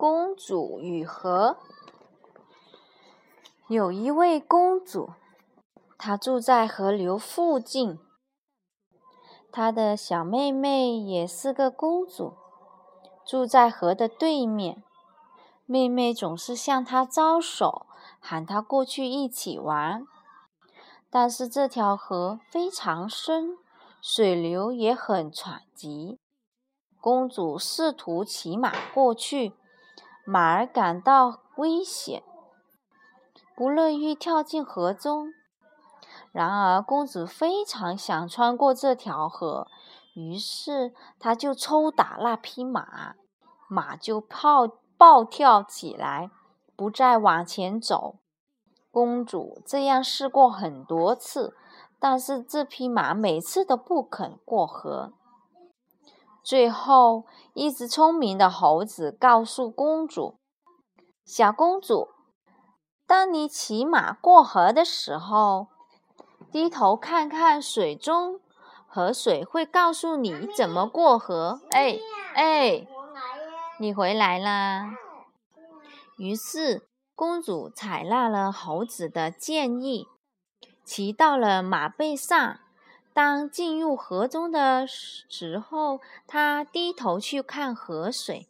公主与河。有一位公主，她住在河流附近。她的小妹妹也是个公主，住在河的对面。妹妹总是向她招手，喊她过去一起玩。但是这条河非常深，水流也很湍急。公主试图骑马过去，马儿感到危险，不乐意跳进河中。然而，公主非常想穿过这条河，于是她就抽打那匹马，马就暴暴跳起来，不再往前走。公主这样试过很多次，但是这匹马每次都不肯过河。最后，一只聪明的猴子告诉公主：“小公主，当你骑马过河的时候。”低头看看水中，河水会告诉你怎么过河。哎哎，你回来啦！于是公主采纳了猴子的建议，骑到了马背上。当进入河中的时候，他低头去看河水，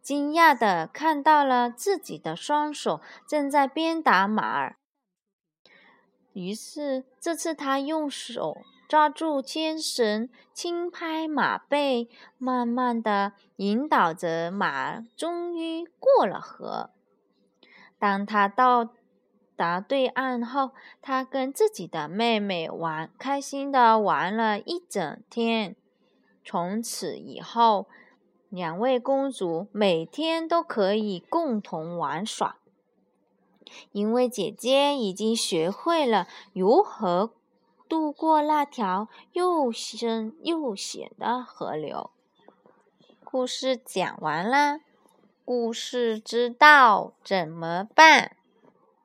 惊讶地看到了自己的双手正在鞭打马儿。于是，这次他用手抓住牵绳，轻拍马背，慢慢的引导着马，终于过了河。当他到答对岸后，他跟自己的妹妹玩，开心的玩了一整天。从此以后，两位公主每天都可以共同玩耍。因为姐姐已经学会了如何渡过那条又深又险的河流。故事讲完了，故事知道怎么办？